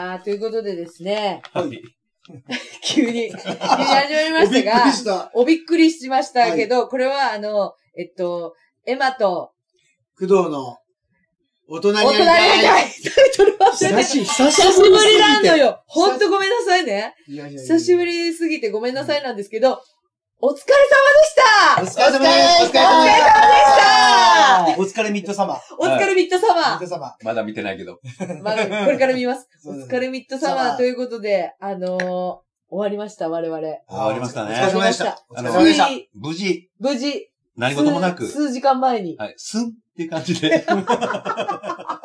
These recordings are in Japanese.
やー、ということでですね、はい。急に、急に始まりましたおびっくりが、した。おびっくりしましたけど、これはあの、えっと、エマと、工藤の、大人に大人になりたいタイトル忘れて久し、久久しぶりなんのよ。よほんとごめんなさいね。いやいやいや久しぶりすぎてごめんなさいなんですけど、お疲れ様でしたお疲れ様です。お疲れ様でしたお疲れミッドサマー。お疲れミッドサミマッドサマまだ見てないけど。ー。まあ、これから見ます。お疲れミッドサマーということで、あのー、終わりました、我々。ー。終わりましたねお疲れ様でした。おあの疲れ様でした。つい無事、無事、何事もなく、数数時間前にはい、スンっていう感じで。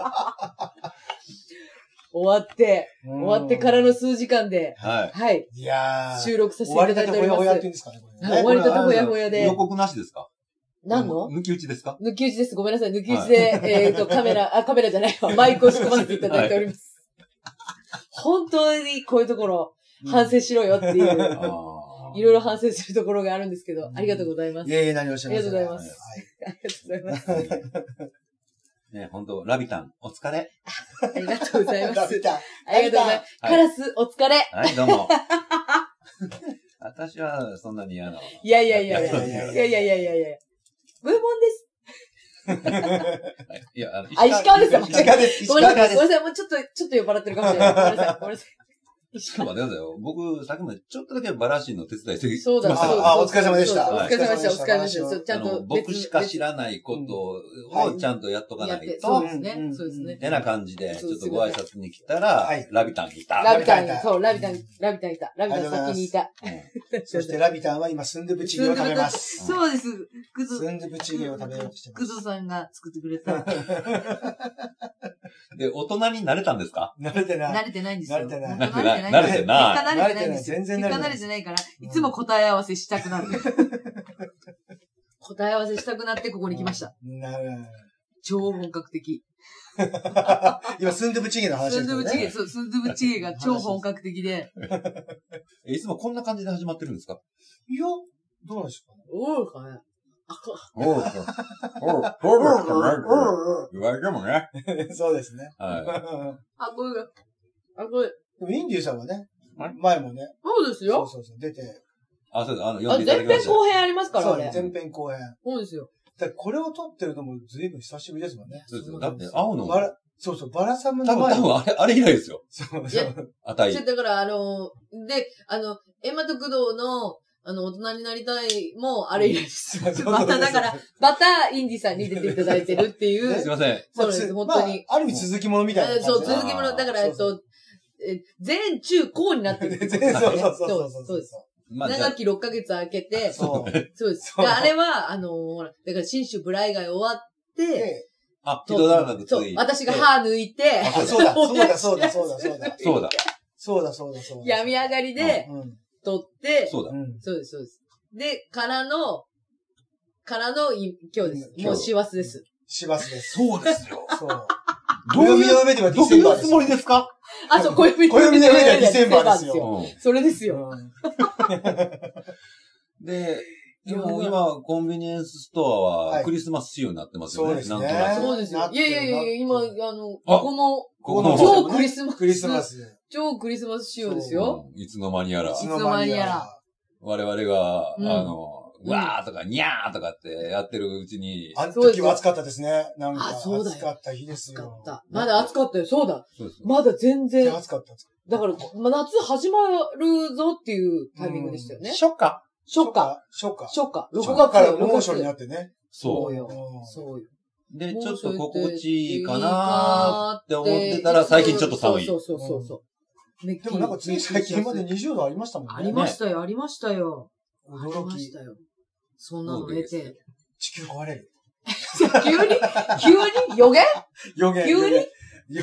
終わって、終終わってからの数時間で、ははい、いやー。収録させて終わいただいておりまりたてほやほやって言うんす。ですかね、こはいれね。終わりたてほやほやい。で予。告なしですか？何の？抜き打ちですか？抜き打ちです。ごめんなさい。抜き打ちで、えっと、カメラ、あ、カメラじゃないわ。マイクを仕込ませていただいております。本当にこういうところ、反省しろよっていう、いろいろ反省するところがあるんですけど、ありがとうございます。いやいや、何をおっしゃいますありがとうございますはいありがとうございます。ね、本当ラビタン、お疲れ。ありがとうございます。ラビタンありがとうございます。はいカラス、お疲れ。はい、どうも。私はそんなに嫌なの。いやいやいやいや。いやいやいやいやいやいやいや。ブーモンです。はいいや、あの、あ石川ですよ石川です。石ごめんなさい。川です。ごめんなさい。もうちょっと、ちょっと酔っ払ってるかもしれない。ごめんなさい。ごめんなさい。石ちょっと川。待ってくださいよ。僕、さっきまでちょっとだけバラシンの手伝いしてそうだ、ましたそうだ。あお疲れ様でしたお疲れ様でした。お疲れ様でした。ちゃんと僕しか知らないことをちゃんとやっとかないと、そうですねう。んそうですね。てな感じで、ちょっとご挨拶に来たらはい、ラビタンにいた。ラビタンラビタンそう、ラビタン、ラビタンいた。ラビタン先にいた。そしてラビタンは今、スンドゥブチゲを食べます。そうです。くず、スンドゥブチゲを食べようとしてまくす。ずさんが作ってくれた。で、大人になれたんですか？慣れてない。慣れてないんですよ。慣れてないない慣れてない。慣れてない結果慣れてない。んですよ。全然慣れてない。結果慣れてないから、いつも答え合わせしたくなる。答え合わせしたくなってここに来ました。なる超本格的。今、スンドゥブチゲの話ね。ンドゥブチゲ、そう、スンドゥブチゲが超本格的で。えいつもこんな感じで始まってるんですか？いや、どうなんでしょうかね。おうか。ね。おう、おう、そうか。ね。言われてもね。そうですね。はあ、これ、あ、これ、でも、インディーさんはね前もね、そうですよ。そうそうそう、出て、い。あ、そうです。あの、読あ、んでいただ前きました。編後編ありますから、あれ。そう前編後編。そうですよ。だからこれを撮ってるのも随分久しぶりですもんね。そうですよ。だって、会うの、バラ、そうそう、バラサム多分、の前に。多分、あれ、あれ以来ですよ。そういやそう。あたいそ。だから、あの、で、あの、エマと工藤の、あの、大人になりたいも、あれ以来です。そうそうそうまた、だから、また、インディさんに出ていただいてるっていう。すいません。そうです、本当に。まあ、ある意味続きものみたいな感じで。そう、続きもの、だから、えっそうと、え前中高になってるってことですね。そうそうそうそうそうそうです。まあ、長き6ヶ月空けて、そう。そうです。そうであれは、あの、ほら、だから、新種ブライガイ終わって、で、あ、木戸田がつそうい、私が歯抜いて、あ、そうだ、そうだ、そうだ、そうだ、そうだ。そうだ、そうだ、そうだ、そうだ。病み上がりで、うん。取って、そうだ。うん。そうです、そうです。で、からの、からのい、今日です。今日もう師走です。師走です。そうですよ。そう。どういう暦の上ではデどうィセンバーですいうつもりですか？あ、そう、暦暦の上ではディセンバーですようそれですよ。で、今、コンビニエンスストアははいクリスマス仕様になってますよね。そうですねなんとなく。そうですよ。いやいやいや今、あの、あこの、ここの超クリスマス。クリスマ。ス。超クリスマス仕様ですよ。うんいつの間にやらい、つの間にやら我々が、うんあの、うんわーとか、にゃーとかってやってるうちに、あの時は暑かったですね。なんか、あそうだよ暑かった日です暑よ。かった。まだ暑かったよ。そうだ。そうまだ全然。暑かった。だから、ま夏始まるぞっていうタイミングでしたよね。初夏初夏。初夏。初夏。初6月夏からよ、6月猛暑になってね。そうう。よ。うんそうよ。で、猛ちょっ暑と心地いいかなかーって思ってたら、最近ちょっと寒い。そうそうそうそう。でもなんかつい最近まで20度ありましたもんね。ありましたよ、ありましたよ。あり驚きまし。たよ。そんなの得て。地球壊れる。急に？急に？予言予言。急に？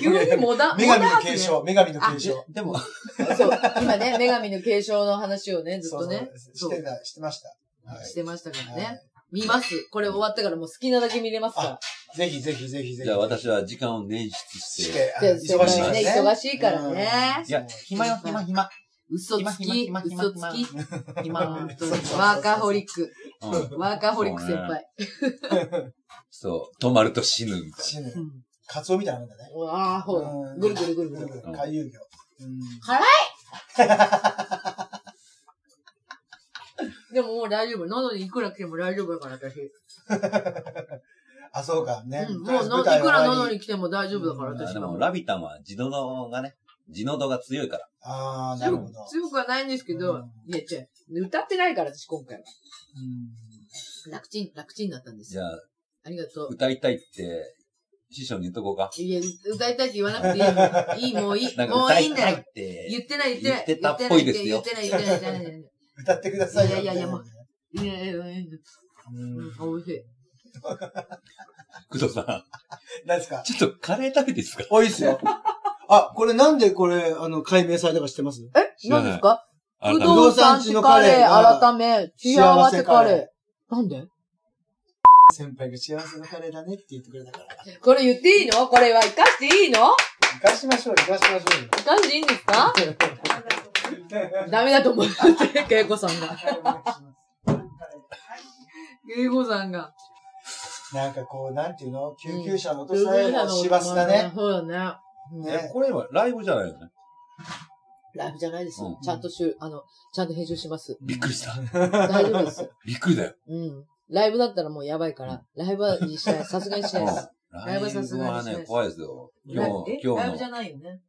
急にモダン、女神のモダン継承。女神の継承。でも、そう、今ね、女神の継承の話をね、ずっとね、そうそうしてた、してました。はいしてましたからはね。い見ます。これ終わったからもう好きなだけ見れますかぜひぜひぜひぜひ。じゃあ私は時間を捻出しして。て、あで忙しいからね。忙しいからねうんいや、暇よ、暇、暇。嘘つき、嘘つき。暇。本当にワーカホリック。うんワーカホリック先輩。そう、止まると死ぬみたい死ぬう。んカツオみたいなもんだね。ああ、ほら。うんぐるぐるぐるぐる。ん回遊魚。うん でももう大丈夫。喉にいくら来ても大丈夫だから、私。あ、そうか、ね。うん、もうの、いくら喉に来ても大丈夫だから、うん私は。でも、ラビタンは地のどがね、地のどが強いから。ああ、な強くるほど。強くはないんですけど、うんいや、違う。歌ってないから、私今回は。うん楽ちん、楽ちんだったんですよ。じゃあ、ありがとう。歌いたいって、師匠に言っとこうか。いや、歌いたいって言わなくていい。いい、もういい。もう歌いたいいいんだよっ。て。言ってない、言ってない。言ってたっぽいですよ言ってない、言ってない、言ってない、言ってない。歌ってくださいよ。いやいやいやもういやいやいや美味しい。工藤さん、何ですか？ちょっとカレー食べていいですか？おいっすよ。あ、これなんでこれ、あの、解明されたか知ってます？え？知らなですか？あ不ど動産地カレー改め、幸せカレー。なんで？先輩が幸せのカレーだねって言ってくれたから。これ言っていいの？これは生かしていいの？生かしましょう、生かしましょうよ。生かしていいんですか？ダメだと思う。恵子さんが。恵子さんが。なんかこう、なんていうの？救急車の音さえも師走だね。そうだね。ね。これはライブじゃないよね？ライブじゃないですうん。ちゃんとしゅ、あの、ちゃんと編集します。びっくりした。大丈夫です。びっくりだよ。うん。ライブだったらもうやばいから、ライブはしない。さすがにしないです。ライブはね、怖いですよ。今日、え？今日の。ライブじゃないよね。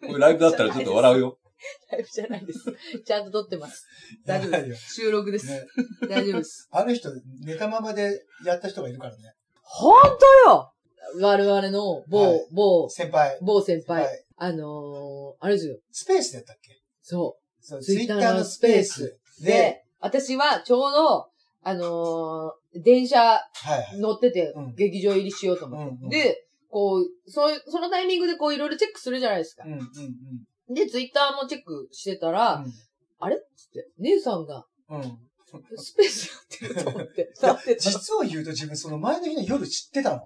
これライブだったらちょっと笑うよ。ライブじゃないです。ちゃんと撮ってます。大丈夫でよす。収録です。ね大丈夫です。ある人、ネタままでやった人がいるからね。ほんとよ我々の某、はい某、先輩。某先輩。はいあのー、あれですよ。スペースでやったっけ？そそう、ツイッターのスペースう。で、で、私はちょうど、あのー、電車はいはい。乗っててうん、劇場入りしようと思って。うんうんで、こう、そういう、そのタイミングでこういろいろチェックするじゃないですかうん。うんで、ツイッターもチェックしてたら、あれっつって、姉さんがうん。うん。スペースやってると思って。いやなってた実を言うと自分その前の日の夜知ってたの。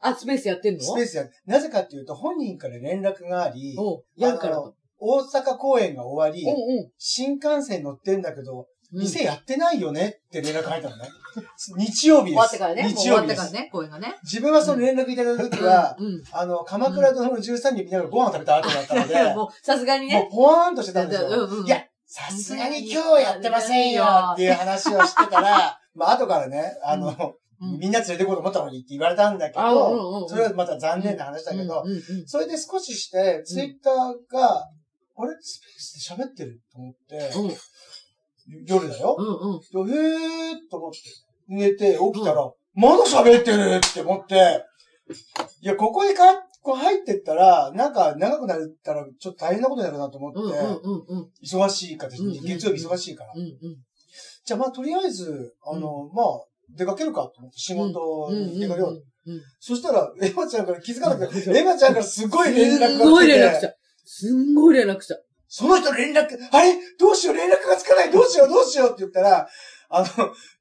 あ、スペースやってんの？スペースや、なぜかっていうと本人から連絡があり、やるからあのと。大阪公演が終わり、うんうん新幹線乗ってんだけど、うん。店やってないよねって連絡入ったのね。日曜日です。終わってからね。日終曜日です。わってからね、公演がね。自分はその連絡いただいた時は、うん。あの、鎌倉殿の13人見ながらご飯食べた後だったので、もう、さすがにもうね。ポワーンとしてたんですよ。うんうんいや、さすがに今日やってませんよっていう話をしてたら、まあ後からね、あの、うんみんな連れてこうと思ったのにって言われたんだけど、うんそれはまた残念な話だけど、それで少しして、ツイッターが、あれ？スペースで喋ってると思って、うん夜だよ？うんうん。へーと思って、寝て起きたら、まだ喋ってるって思って、いや、ここにか、こう入ってったら、なんか長くなったらちょっと大変なことになるなと思って。忙しい形うんで、月曜日忙しいから。じゃあまあとりあえず、あの、まあ、出かけるかと思って仕事に出かけよう。うん。そしたら、エマちゃんから気づかなくて、エマちゃんからすごい連絡が来てて。すんごい連絡した。すんごい連絡した。その人連絡、あれ？どうしよう？連絡がつかない？どうしよう？どうしようって言ったら、あの、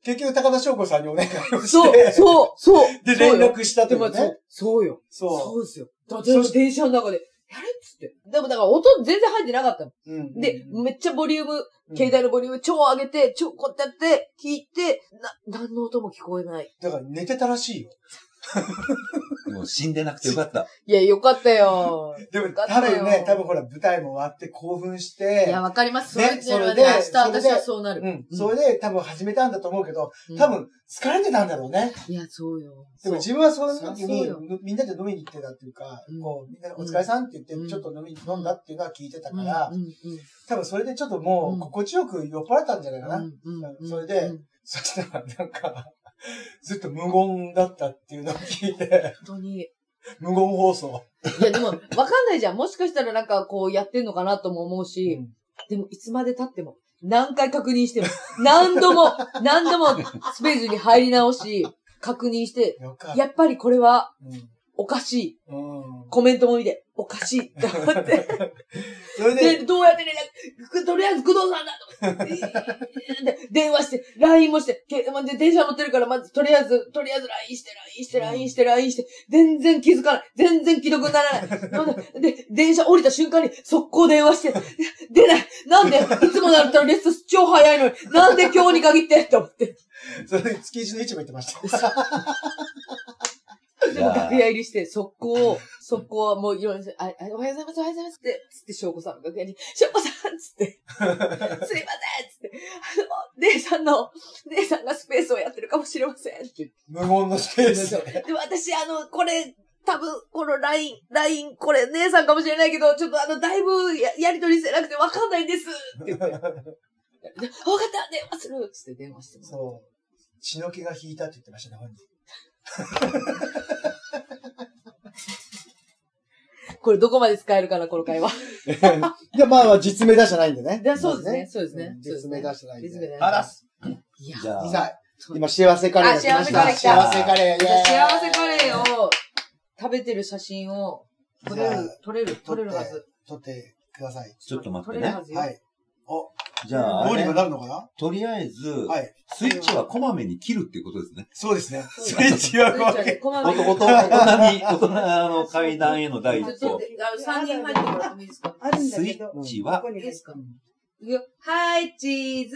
結局高田翔子さんにお願いをして、そう、そう、そう。で、連絡したとでも、いうねそう。、そうよ。そそうですよ。だって電車の中で、やれっつって。でもだから音全然入ってなかったの。う。うんで、めっちゃボリューム、うん携帯のボリューム超上げて、超こうやってやって、聞いて、な、何の音も聞こえない。だから寝てたらしいよ。もう死んでなくてよかった。いや、よかったよ。でも多分ね、多分ほら舞台も終わって興奮して、いや、わかります。そねれっていうのはね、それで明日それで私はそうなる。うん。それで多分始めたんだと思うけど、うん多分疲れてたんだろうね。いや、そうよ。でもそう自分はその時そうみんなで飲みに行ってたっていうか、うんこう、みんなでお疲れさんって言って、うんちょっと飲みに飲んだっていうのは聞いてたから、うんうん多分それでちょっともう心地よく酔っ払ったんじゃないかな。うんうんうんそれでうんそしたらなんか、ずっと無言だったっていうのを聞いて、本当に。無言放送。いや、でも、わかんないじゃん。もしかしたらなんかこうやってんのかなとも思うし、でもいつまで経っても、何回確認しても、何度も、何度もスペースに入り直し、確認して、った。やっぱりこれはうんおかしい。うん。コメントも見て、おかしいって思って。それで、で、どうやって連絡、とりあえず工藤さんだと電話して、LINE もして、けまで電車乗ってるから、まず、とりあえず、とりあえず LINE して、LINE して、LINE して、LINE して、全然気づかない。全然既読にならない。なんで、で、電車降りた瞬間に、速攻電話して、出ないなんで、いつもだったらレッスン超早いのに、なんで今日に限ってって思って。それで築地の市場行ってました。でも楽屋入りして、速攻、速攻はもういろいろ、あ、あおはようございます、おはようございますって、つって、翔子さんの楽屋に、翔子さんつって、すいませんつって、あの、姉さんの、姉さんがスペースをやってるかもしれませんって。無言のスペースで。で、私、あの、これ、多分、この LINE、LINE、これ、姉さんかもしれないけど、ちょっとあの、だいぶややりとりしてなくてわかんないんですって言って。でわかった、電話するつって電話してそう。血の気が引いたって言ってましたね、本人。これどこまで使えるかな、この会話。いや、まあまあ、実名出してないんでね。でそうですね、そうですねん。実名出してないんで。実名出してあらす。いや、じゃあさあ、今、幸せカレーが来ました。あ幸せカレー来た幸せカレー。幸せカレーを食べてる写真を撮れる、撮れる、撮れるはず。撮ってください。ちょっと待ってね撮れるは。ずよ。はい。お、じゃあ、どうにかなるのかな？とりあえず、はい。スイッチはこまめに切るっていうことですね。そうですね。スイッチはこまめに大人に、大人の階段への第一歩ちょっと。、あの、3人入ってもらってもいいですか？あるんだスイ。ッチは、いいですか？いくよはい、チーズ。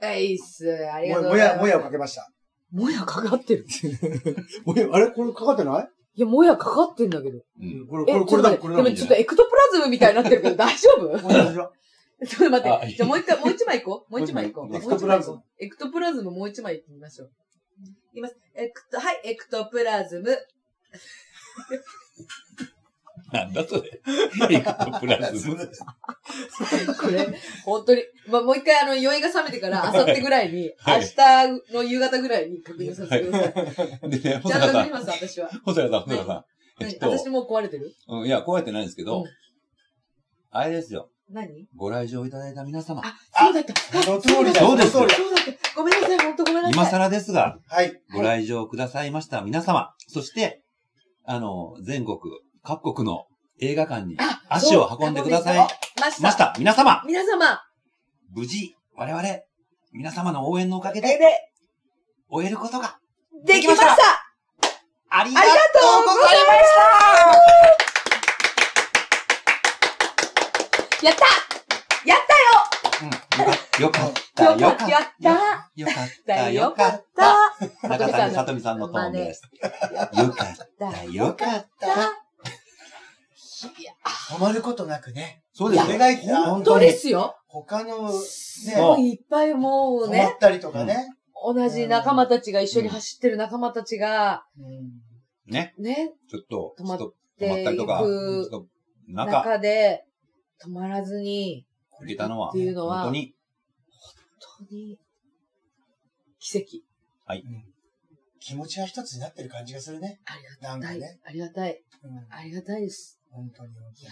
はい、っす。ありがとうもございます。や、もやをかけました。もやかかってる。もや、あれ？これかかってない？いや、もやかかってんだけど。うんこれ、え、これ、これだ、これだ。でもちょっとエクトプラズムみたいになってるけど大丈夫？ちょっと待あって。じゃあもう一回、もう一枚い こう。もう一枚いこう。もう一枚エクトプラズムもう一枚行こうエクトプラズムもう一枚いってみましょう。いきます。エクト、はい、エクトプラズム。なんだそれ。エクトプラズム。これ、本当に。まあ、もう一回あの、酔いが覚めてから、明後日ぐらいに、はい明日の夕方ぐらいに確認させてください。でね、ちゃんと確認します、私は。細谷さん、細谷さん。えっと、何私もう壊れてる？うんいや、こうやってないんですけど、うんあれですよ。何？ご来場いただいた皆様。あ、そうだった。その通りだ。そうですそうだった。ごめんなさい、本当ごめんなさい。今更ですが、だ。はい。ご来場くださいました皆様。そして、あの、全国、各国の映画館にあ足を運んでくださいました。ました。皆様、皆様、無事、我々、皆様の応援のおかげで、終えることができましたありありがとうございましたやった！やったよ！かった、よかった、よかった。よかっだた、よよかっかった。た。中谷さとみさんのトーンです。よかった、よかった。止まることなくね。そうですよ。それがいいな本当ですよ。他の、すね、ごいいっぱいもう止まねっ、たりとかね。同じ仲間たちが一緒に走ってる仲間たちが、うん。ね、ね、ちょっと、止まっちょっと止まったりとか、中で止まらずに、出たのは、っていうのは本当に、本当に、奇跡。気持ちは一つになってる感じがするね。ありがたい。なんかね。ありがたい。うん。ありがたいです。本当に。いや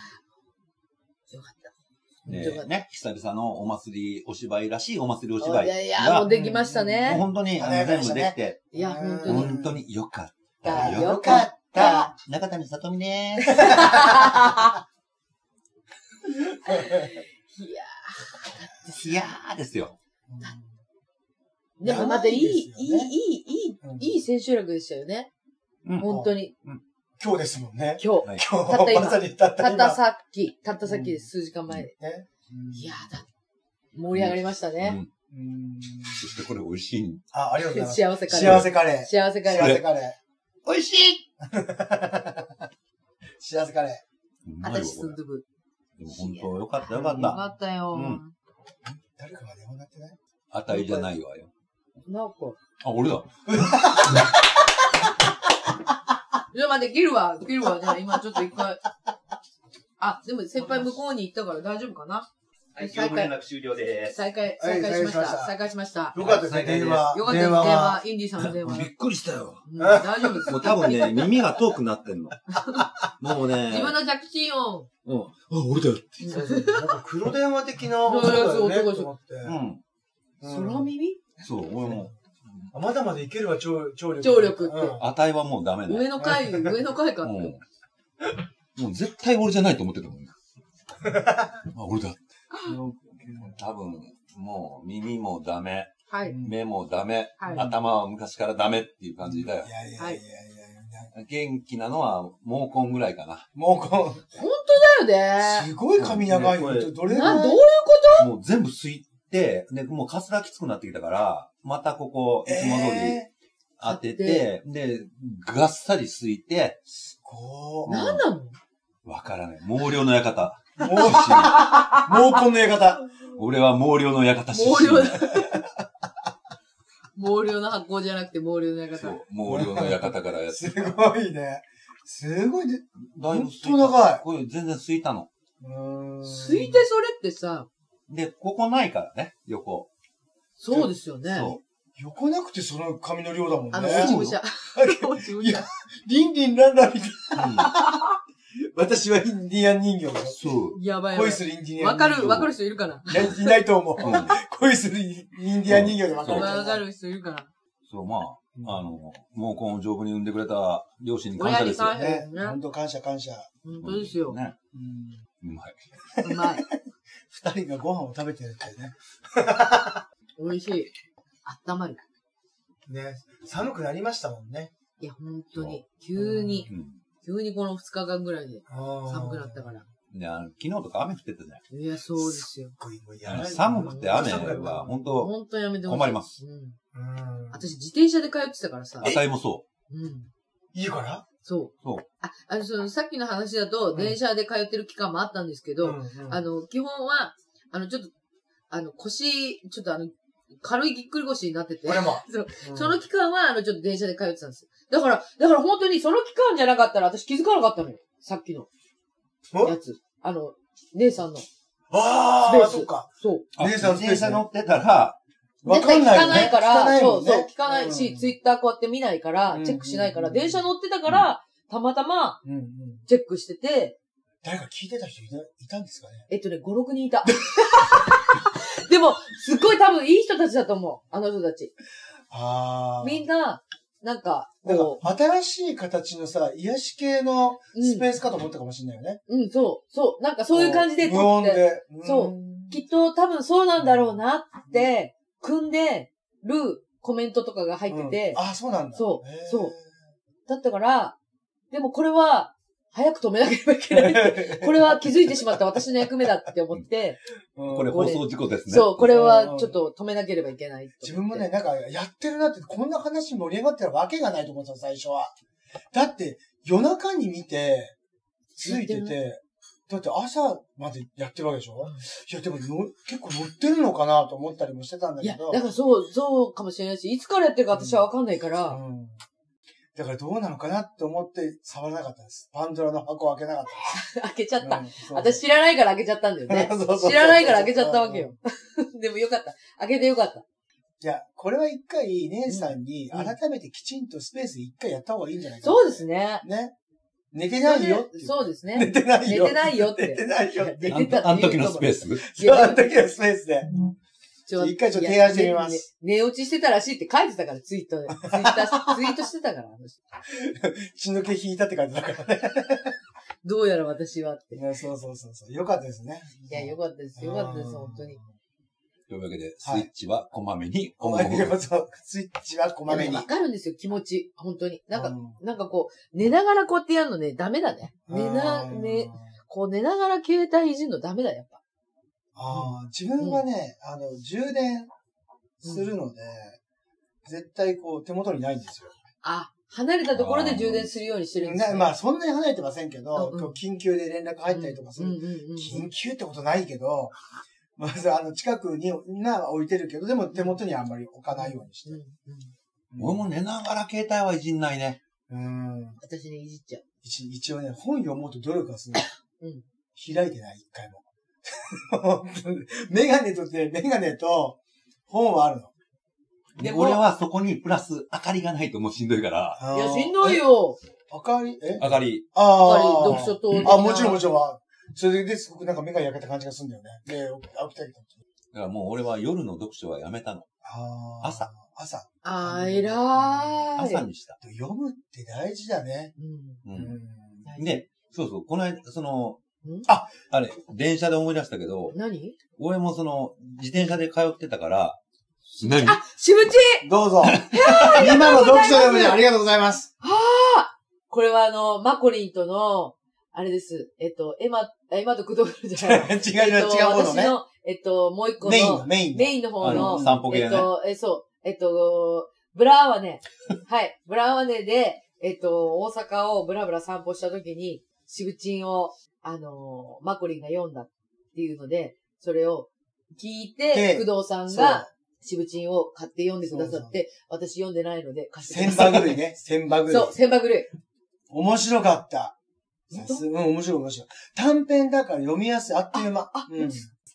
よかった。ねよかったね、久々のお祭り、お芝居らしいお祭りお芝居が。いやいや、もうできましたもうね。本当に、あの、全部できて、いや、本当うんに。本当によかっだた。よかった。中谷さとみでーす。いやいやーですよ。でもまたいい、いい、い長いい、いい、うんいい千秋楽でしたよね。うん本当に。今日ですもんね。今日。はい今日、たった今まさにたった今。たったさっき、たったさっきです、数時間前で。ねいやだ。盛り上がりましたね。うんうんそしてこれ美味しい。あ、ありがとうございます。幸せカレー。幸せカレー。幸せカレー。幸せカレー。美味しい幸せカレうまいわ、私これ。すんどぶ。でも本当よかったよかっよた。かったよ。うんー。誰かが電話になってない？あたいじゃないわよ。なんか。あ、俺だ。じゃあ待って、切るわ。切るわ。じゃあ今ちょっと一回。あ、でも先輩向こうに行ったから大丈夫かな？はい、再開業務連絡終了です。再開、はい再開しました。再開しました。よかったですね、はい電話。よかったです、電電話。インディさんの電話。びっくりしたよ。うん大丈夫です。もう多分ね、耳が遠くなってんの。もうね。自分の着信音。うん。あ、俺だよ。そうそうなんか黒電話的な音だよねそうん。うん空耳？そう、俺も、あまだまだいけるわ、聴聴力。聴力ってうんあたいはもうダメだ。上の階、上の階かもう絶対俺じゃないと思ってたもんね。あ、俺だ。多分、もう耳もダメ、はい。目もダメ、はい。頭は昔からダメっていう感じだよい。やいやいやいやいや。元気なのは毛根ぐらいかな。もうこ本当だよね。う、すごい髪長いよ。ねどれぐな、どうらいいうもう全部吸いて、で、もうかすらきつくなってきたから、またここ、いつも通り、え当てて、で、がっさりすいて、こ何なの？わからない。毛量の館。う、もう、毛根の館。俺は毛量の館出身。毛量毛 量の発酵じゃなくて毛量の館。そう、毛量の館からやって。すごいね。すごいで、だいぶほんと長いこれ全然すいたの。うーんすいてそれってさ、で、ここないからね、横。そうですよね。そ横なくてその髪の量だもんね。あの、落ち武者。落ち武者いや。リンリンランランみたいな。私はインディアン人形。そう。やばいやばい。恋するインディアン人形。わかる、わかる人いるかな？いや、いないと思う。うん恋するインディアン人形でわかる。わかる人いるかなそう、まうんあ、あの、毛根を丈夫に産んでくれた両親に感親に謝ですよ。ね。ね。本当感謝感謝。本当ですよ。ね。うんうまい。うまい。二人がご飯を食べてるってね。美味しい。あったまる。ね。寒くなりましたもんね。いや、本当に。急に、うん。急にこの2日間ぐらいで寒寒くなったから。で、あの昨日とか雨降ってたじゃん。いや、そうですよ。寒くて雨は、本当本当やめてほしい。困ります。うん。うん。私、自転車で通ってたからさ。あたいもそうん。いいから？そう。そう。あ、あの、その、さっきの話だと、うん電車で通ってる期間もあったんですけど、うんうんあの、基本は、あの、ちょっと、あの、腰、ちょっとあの、軽いぎっくり腰になってて、俺も。そううんその期間は、あの、ちょっと電車で通ってたんです。だから、だから本当にその期間じゃなかったら私気づかなかったのよ。さっきのおやつ。あの、姉さんの。ああ、スペースそっか。そう。う。姉さん電車乗ってたら、わかんないよね。聞かないから、ねそうそう、聞かないし、うんツイッターこうやって見ないからう、んチェックしないから、電車乗ってたから、たまたまうんうん。チェックしてて、誰か聞いてた人いたいたんですかね？えっとね、5、6人いた。でも、すっごい多分いい人たちだと思う。あの人たち。ああ。みんな、なんか、なんこか、新しい形のさ、癒し系のう、スペースかと思ったかもしれないよね。うん、うん、そう、そう、なんかそういう感じで無撮って、音で。そう。んきっと多分そうなんだろうなって、組んでるコメントとかが入ってて。うん、あ、そうなんだ。そう。そう。だったから、でもこれは、早く止めなければいけないって。これは気づいてしまった私の役目だって思って、う んこれ放送事故ですね。そう、これはちょっと止めなければいけない自分もね、、なんか、やってるなって、こんな話盛り上がってるわけがないと思ってた、最初は。だって、夜中に見て、ついててて、だって朝までやってるわけでしょ、いや、でもの、結構乗ってるのかなと思ったりもしてたんだいや、けど。だからそう、そうかもしれないし、いつからやってるか私はわかんないから、うん。だからどうなのかなって思って触らなかったです。パンドラの箱を開けなかった 開けちゃった。です。うんそうそう私知らないから開けちゃったんだよね そうそうそう知らないから開けちゃったわけよ。でもよかった。開けてよかった。いや、これは一回、姉さんにうん改めてきちんとスペース一回やった方がいいんじゃないかなそうですね。ね。寝てないよ。そうですね。寝てないよ。寝てないよって寝てないよって。あん寝てたってあん時のスペース？そう、あの時のスペースで。ちょ一回ちょっと提案してみます寝落ちしてたらしいって書いてたから、ツイートで。ツイッター、ツイートしてたから、あの人血の気引いたって感じだからね。どうやら私はって。そうそうそうそう。よかったですね。や、よかったです。よかったです、本当に。。というわけで、スはいイッチはこまめに、お今後も前がそう、スイッチはこまめに。わかるんですよ、気持ち。本当に。なんか、うなんかこう、寝ながらこうやってやるのね、ダメだね。寝な、うんね、こう寝ながら携帯いじるのダメだ、やっぱ。ああ、自分はね、あの、充電するので、絶対こう手元にないんですよ。あ、離れたところで充電するようにしてるんですね。なまあ、そんなに離れてませんけど、うんうん緊急で連絡入ったりとかする。緊急ってことないけど、まずあの、近くに、な、置いてるけど、でも手元にあんまり置かないようにしてうんうん俺も寝ながら携帯はいじんないね。うん。私ね、いじっちゃう。一一応ね、本読もうと努力はする。うん開いてない、一回も。メガネとって、メガネと本はあるの？で、俺はそこにプラス明かりがないともうしんどいから、いや、しんどい。よ。え？明かり？え？明かり、あやっぱりあ。読書灯的なあ、もちろんもちろん。それですごくなんか目が焼けた感じがするんだよね。で、起きたりとか。だからもう俺は夜の読書はやめたの。あー朝。朝。あー、偉ーい。朝にした。読むって大事だね。うんう。うんん。で、そうそう、この間、そのん、あ、あれ、電車で思い出したけど、何？俺もその、自転車で通ってたから、何？あ、しぶちどうぞ。今の読書でもね、ありがとうございます。これはあの、マコリンとの、あれです。えっと、エマ、エマとクドールじゃない。違う違う、えっと違う方のね。私の、えっと、もう一個の、メインの、メインの。メインの方あのの、散歩系ねえっと、え、そう、えっと、ブラーワネ。はい。ブラーワネで、えっと、大阪をブラブラ散歩した時に、シブチンを、あのーマコリンが読んだっていうので、それを聞いて、で工藤さんそうが、シブチンを買って読んでくださって、私読んでないので貸してく千ださい。羽狂いね。千羽狂い。そう、千羽狂い。面白かった。本さすうん、面白い面白い。短編だから読みやすい。あっという間。あ、うん。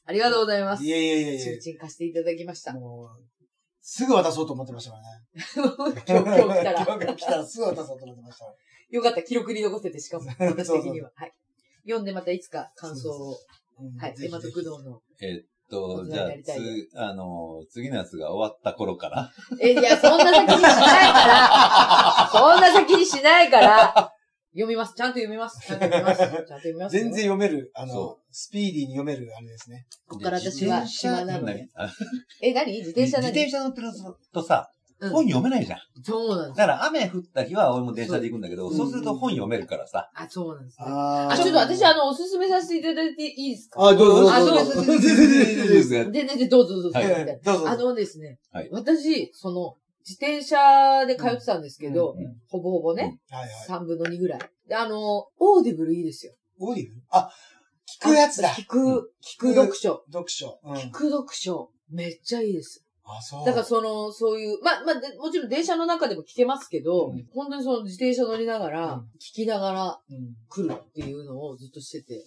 ありがとうございます。いやいやいやいやシブチン貸していただきました。もう、すぐ渡そうと思ってましたからね。今日、来たら。今日来たらすぐ渡そうと思ってました。よかった、記録に残せて、しかも、私的そうそうには。はい。読んでまたいつか感想を。うんはい。ぜひエマと工藤の。えっと、じゃあつ、あの、次のやつが終わった頃から。え、いや、そんな先にしないから、そんな先にしないから、読みます。ちゃんと読みます。ちゃんと読みます。ちゃんと読みます。全然。読める、あのそ、スピーディーに読めるあれですね。ここから私は暇なので。何あえ、何？自転車自何転車乗ってるとさ、うん本読めないじゃん。そうなんです。だから雨降った日は俺も電車で行くんだけど、そうそうすると本読めるからさ。あ、そうなんですね。ああ、ちょっと私、あの、おすすめさせていただいていいですか？あ、どうぞどうぞ。あどうぞどうぞどうぞどうぞで、で、で、どうぞどうぞ。どうぞ。あのですね、はい私、その、自転車で通ってたんですけど、うんうんほぼほぼね、はいはい。3分の2ぐらい。で、あの、オーディブルいいですよ。オーディブルあ、聞くやつだ。聞く、聞く読書。読書。うん。聞く読書。めっちゃいいです。あ、そう。だからその、そういう、まあ、まあ、でもちろん電車の中でも聞けますけど、うん本当にその自転車乗りながら、うん聞きながらうん来るっていうのをずっとしてて、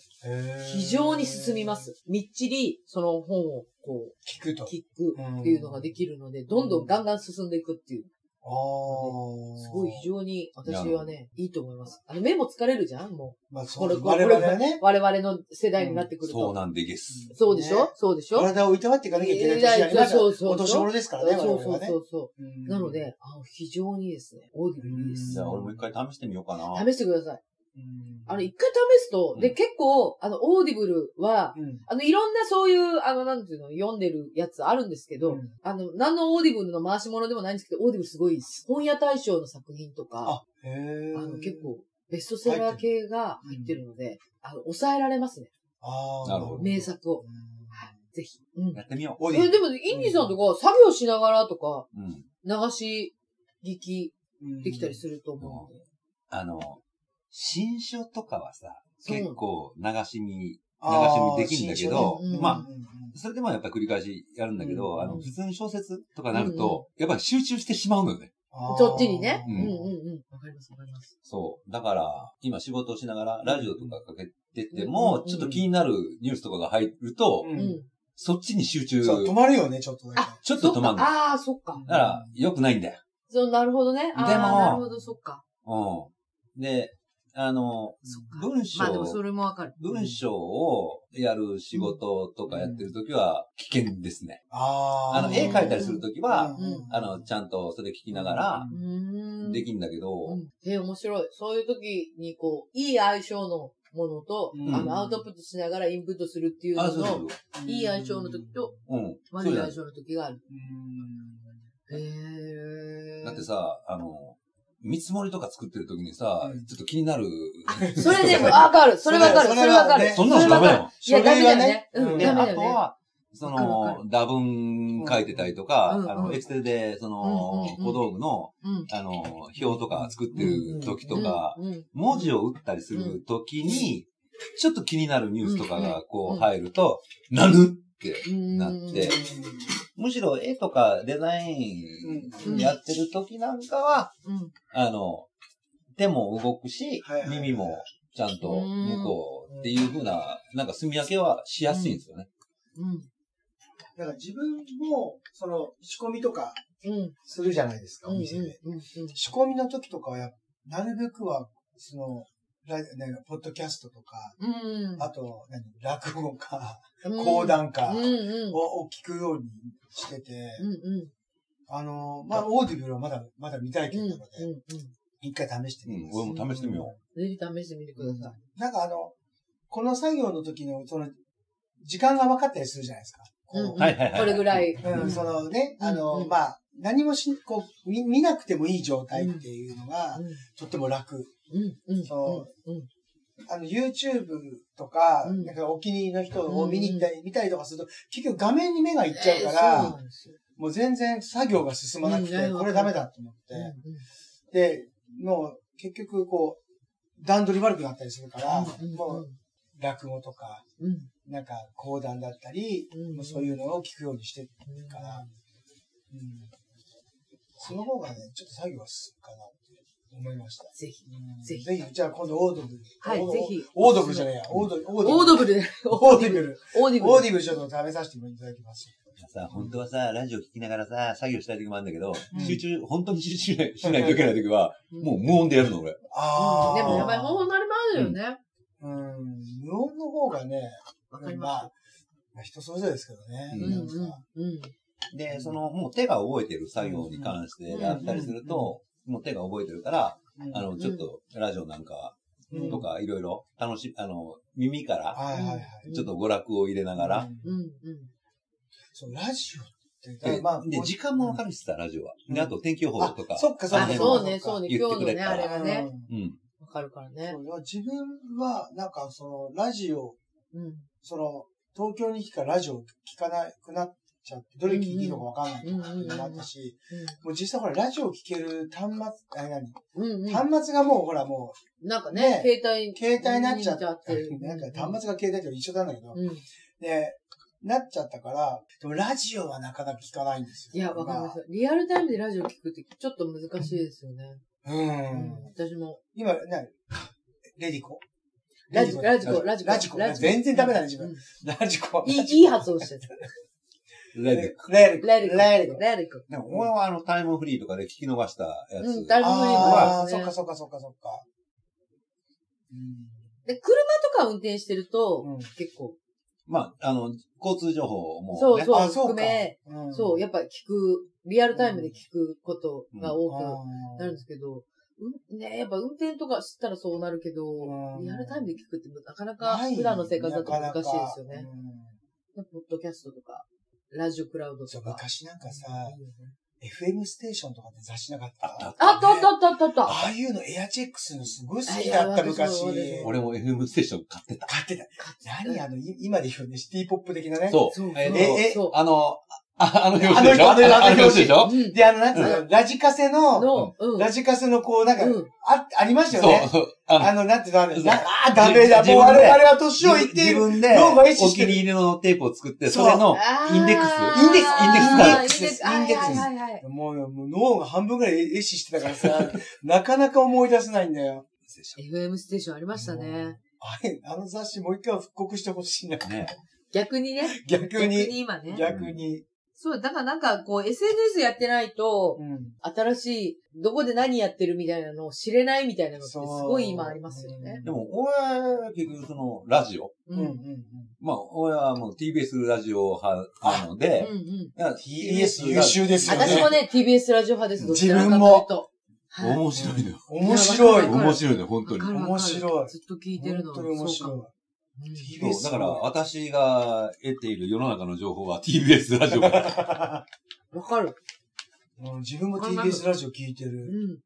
非常に進みま。す。みっちり、その本をこう、聞くと。聞くっていうのができるので、どんどんガンガン進んでいくっていう。ああ。すごい非常に私はね、いいと思います。あの、目も疲れるじゃんもまあ、う。そう。我々はね、我々の世代になってくると。そうなんでゲス。そうでしょ、ねそうでしょ？体をいたわっていかなきゃいけない年になりました。そうそうそうお年頃ですからね、我そうそう々はね。そうそう。うんなの、で、あの、非常にですね、オーディブルいいですじ。ゃあ俺も一回試してみようかな。試してください。うんあの、一回試すと、で、うん結構、あの、オーディブルは、うんあの、いろんなそういう、あの、なんていうの、読んでるやつあるんですけど、うんあの、何のオーディブルの回し物でもないんですけど、オーディブルすごいです。本屋大賞の作品とか、あ、の、結構、ベストセラー系が入ってるので、あの、抑えられますね。ああ。なるほど名作を。うんはい。ぜひ。うん。やってみよオーディブえ、ルでも、インディさんとか、作業しながらとか、う。うん。流し聞きうんできたりすると思うので。あの、新書とかはさ、結構流し見、流し見できるんだけどねうんまあうんうんうんそれでもやっぱり繰り返しやるんだけど、うんあの、普通に小説とかなると、やっぱり集中してしまうのよね。そっちにね。ううんんうんうん。わかりますわかります。そう。だから、今仕事をしながら、ラジオとかかけててうんうんもう、んちょっと気になるニュースとかが入ると、ううんん。そっちに集中、そう、止まるよね、ちょっとだけ。あ、ちょっと止まんの。だああー、そっか。から、良くないんだよ。そう、なるほどね。あでもーなるほど、そっか。うん。で、あの文章まあでもそれもわかる。文章をやる仕事とかやってるときは危険ですね。ああ。あの、絵描いたりするときは、うんあの、ちゃんとそれ聞きながら。できんだけど、うん。え、面白い。そういう時に、こう、いい相性のものと、うんあの、アウトプットしながらインプットするっていうあ、のそうそうの、そう。いい相性の時と、うん。悪い相性の時がある。うんへえ。だってさ、あの、見積もりとか作ってる時にさ、うん。ちょっと気になる。それでも、わかる。それわかる。そそれれわかる。そんなのダメなの？いや、ダメだよね。うん、書類はねで、あダメだその、打文書いてたりとか、あの、エクセルで、その、小道具の、うん。あの、表とか作ってる時とか、文字を打ったりする時に、ちょっと気になるニュースとかがこううん入ると、なぬってうんなって、むしろ絵とかデザインやってる時なんかは、うん。あの、手も動くしはいはい、はい耳もちゃんと向こうっていう風な、なんか墨分けはしやすいんですよね。うん。だから自分も、その、仕込みとかうん。するじゃないですか、うん。お店で。うん。仕込みの時とかはや、なるべくは、その、ラね、ポッドキャストとか、うん。あと、何、落語か、うん講談か。をを聞くようにしてて、うん。うん。あの、まあ、オーディブルはまだ、まだ未体験なので、うん。一回試してみます。うん俺も試してみよぜひ試してみてください。なんかあの、この作業の時の、その、時間が分かったりするじゃないですか。はいはいはいこれぐらい。うん、そのね、あの、うんうんまあ、何もし、こう、見、見なくてもいい状態っていうのが、うん。とっても楽。そう。ん。あの、YouTube とか、うん。なんかお気に入りの人を見に行ったり、見たりとかすると、結局画面に目がいっちゃうから、もう全然作業が進まなくて、うんこれダメだと思って、うんで、もう結局こう、段取り悪くなったりするから、うんもう落語とか、うん。なんか講談だったり、うんもうそういうのを聞くようにしてるから、うん、その方がね、ちょっと作業が進むかな思いました。ぜひ。うんぜひぜひ、じゃあ今度オードブル。はいぜひオードブルじゃねえや。オードオーオードブルで。オーディブル。オーディブル。オーディブルちょっと食べさせていただきます。さ、本当はさ、ラジオ聞きながらさ、作業したい時もあるんだけど、うん集中、本当に集中しないしないといけない時は、うんもう無音でやるの、俺。ああ。でもやばい方法になりますよね。うん。無音の方がね、わかりまあます。、まあ人それぞれですけどね。うん。で、その、もう手が覚えてる作業に関してやったりすると、もう手が覚えてるから、うんあの、ちょっと、ラジオなんか、うんとか、いろいろ、楽し、あの、耳から、はいはいはい。ちょっと娯楽を入れながら、うんうんうん。そう、ラジオって、まあ、で、時間もわかるしさ、ラジオは。で、あと天気予報あとか。そっかそうね、そうね。言今日のね、ってくれたらあれがね、うん。わかるからね自分は、なんかその、ラジオ、うん。その、東京に来たらラジオ聞かなくなっちゃって、どれ聞いていいのかわかんないとかっていうのもあったし、もう実際ほら、ラジオ聞ける端末、あ、何うんうん。端末がもうほらもうなんかね、ね携帯。携帯になっちゃっって、なんか端末が携帯と一緒なんだけど、うん。で、なっちゃったから、でもラジオはなかなか聞かないんですよ。いや、わかります。リアルタイムでラジオ聞くってちょっと難しいですよね。ううん。私も。今、な、レディコラジコ、ラジコ、ラジコ。ラジコ。全然ダメだね、自分うん。ラジコ。いい、いい発音してる。レディレディコ。レレディコ。レディコ。レディコ。でも俺はあの、タイムフリーとかで聞き逃したやつ。うんタイムフリーもああ、ありますねそっかそっかそっかそっか。うん。で、車とか運転してるとうん、結構、まあ、あの、交通情報も、ね。そうそうあ、そうか含め。うんそう、やっぱ聞く、リアルタイムで聞くことが多くなるんですけど、うん、ねやっぱ運転とかしたらそうなるけどうん、リアルタイムで聞くってなかなか普段の生活だと難しいですよねポッドキャストとか、ラジオクラウドそうとか。昔なんかさ、うん FM ステーションとかって雑誌なかった？あったあったあったあったあったあ。ああいうのエアチェックするのすごい好きだった、昔。俺も FM ステーション買ってた。買ってた。何？あの、い今で言うね、シティポップ的なね。そう。そうえええそう。あの、ああの表紙でしょ？あのあのあの表紙でしょ？うんで、あの、なんつうの、ラジカセの、の、うん。ラジカセのこう、なんか、うんあ、ありましたよね。そう。あのあの、なんていうのああー、ダメだ。もうあれ、あれは年をいっている。自分で、脳が意お識してる気に入りのテープを作って、そうそれのインデックス。インデックスインデックスあーがあるインデックスですインデックス。もう、もう脳が半分ぐらい壊死してたからさ、なかなか思い出せないんだよ。FM ステーションありましたね。あれ、あの雑誌もう一回復刻してほしいな。ね。逆にね。逆逆に。に今ね。逆に。そう、だからなんかこう SNS やってないと、うん。新しい、どこで何やってるみたいなのを知れないみたいなのってすごい今ありますよね。でも、俺、結局その、ラジオ。ううん。うん。ん。うん。まあ、俺はもう TBS ラジオ派なのでうん、うん。だから TBS 優秀ですよね。私もね、TBS ラジオ派です。どちらかという自分もと。はい面白いのよ。面白い。面白いのよ、本当にわ。かるわかる面白いずっと聞いてるの。本当に面白い。そうだから私が得ている世の中の情報は TBS ラジオから。わかる。うん自分も TBS ラジオ聞いてうる。ん。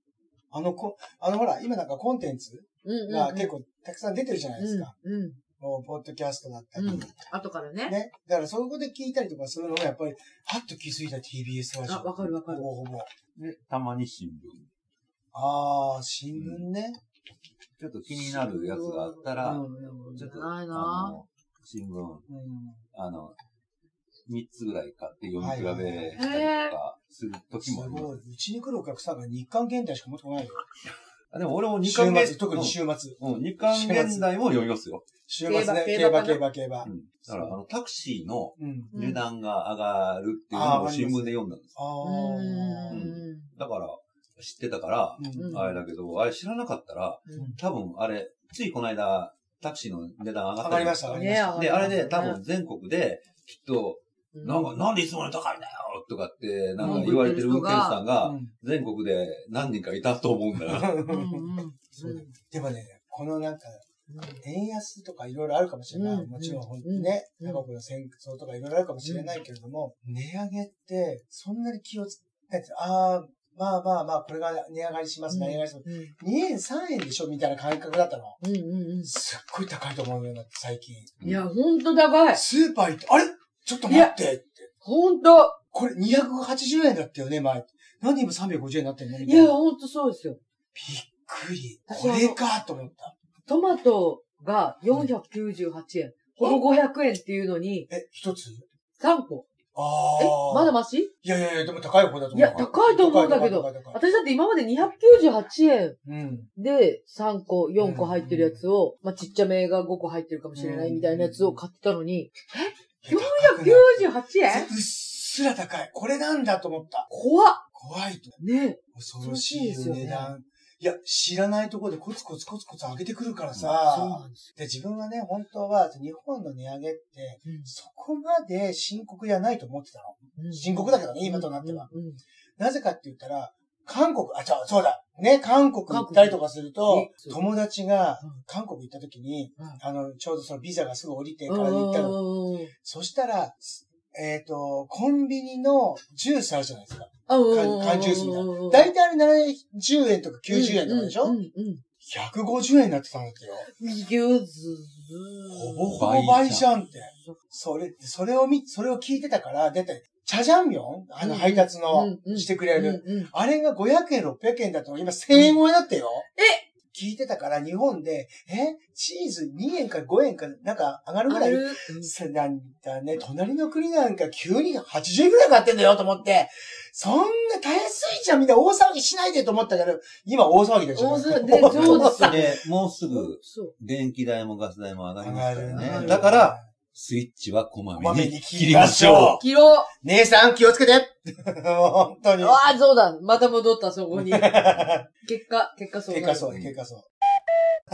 あの、こ、あのほら、今なんかコンテンツうんうん。が結構たくさん出てるじゃないですか。うん。うん。もう、ポッドキャストだったり。うん。後からね。ね。だからそこで聞いたりとかするのがやっぱり、はっと気づいた TBS ラジオ。あわかるわかるほぼほぼ。で、たまに新聞。あー、新聞ね。ちょっと気になるやつがあったら、うんちょっと、ないあなの、新聞、うん。あの、3つぐらい買って読み比べたりとかする時すもありますごい。うちに来るお客さんが日刊現代しか持ってこないよ。あでも俺も日週刊現末、特に週末。うん、日刊現代も読みますよ。週末ね。競馬、競馬競馬う。ん。だから、あの、タクシーの値段が上がるっていうのを新聞で読んだんです。あうー。ん。だから、知ってたから、あれだけど、あれ知らなかったら、うん。多分あれ、ついこの間、タクシーの値段上がった上がりました、上がりました。ねで、あれで多分全国で、きっと、うん。なんか、なんでいつもより高いんだよとかって、なんかうん。言われてる運転手さんが、うん。全国で何人かいたと思うんだよ。でもね、このなんか、うん。円安とかいろいろあるかもしれない。うん。もちろん本当うんにね、うん。中国の戦争とかいろいろあるかもしれないけれども、値上げって、そんなに気をつけて、ああ、まあまあまあ、これが値上がりします、うん値上がりします。うん2円、3円でしょみたいな感覚だったの？うんうんすっごい高いと思うようになって、最近。うん。いや、ほんと高い。スーパー行って、あれ？ちょっと待ってって。ほんと。これ280円だったよね、前。なんで今350円になってんの？みいや。ほんとそうですよ。びっくり。私これかと思った。トマトが498円。ほぼ500円っていうのに、え、一つ？3個。あえあ。まだマシ？いやいやいや、でも高い方だと思う。いや高いと思うんだけど私だって今まで298円うん。で3個、4個入ってるやつを、まあ、ちっちゃめが5個入ってるかもしれないみたいなやつを買ってたのに、いや高くない498円？うっすら高い。これなんだと思った。怖っ怖いと。ね恐ろしい値段。いや、知らないところでコツコツコツコツ上げてくるからそうさ。なんですで、自分はね、本当は、日本の値上げって、よ。そこまで深刻じゃないと思ってたの。うん深刻だけどね、今となっては。なぜかって言ったら、韓国、あ、そうそうだ。ね、韓国行ったりとかすると友達がうん韓国行った時に、うんあの、ちょうどそのビザがすぐ降りてうんから行ったの。うんそしたら、えっ、と、コンビニのジュースあるじゃないですか。うん缶缶ジュースみたいなうん大体あれ70円とか90円とかでしょ、うんうんうん ?150 円になってたんだってよ。ほぼほぼ倍じゃんって。それ、それを見、それを聞いてたから、だって、チャジャンミョン？あの配達のしてくれる。あれが500円、600円だったの今1000円超えだったよ。え聞いてたから日本で、えチーズ2円か5円かなんか上がるぐらいある？さなんだね、隣の国なんか急に80円ぐらい買ってんだよと思って、そんなたやすいじゃんみんな大騒ぎしないでと思ったけど、今大騒ぎでしょ。大騒ぎでそうですよで、もうすぐ。電気代もガス代も上がりますから上がね。るだから、、スイッチはこまめめにに切りましょう。キロ。姉さん気をつけて 本当に。ああ、そうだ。また戻った、そこに。結果、結果そう。結果そう、結果そう。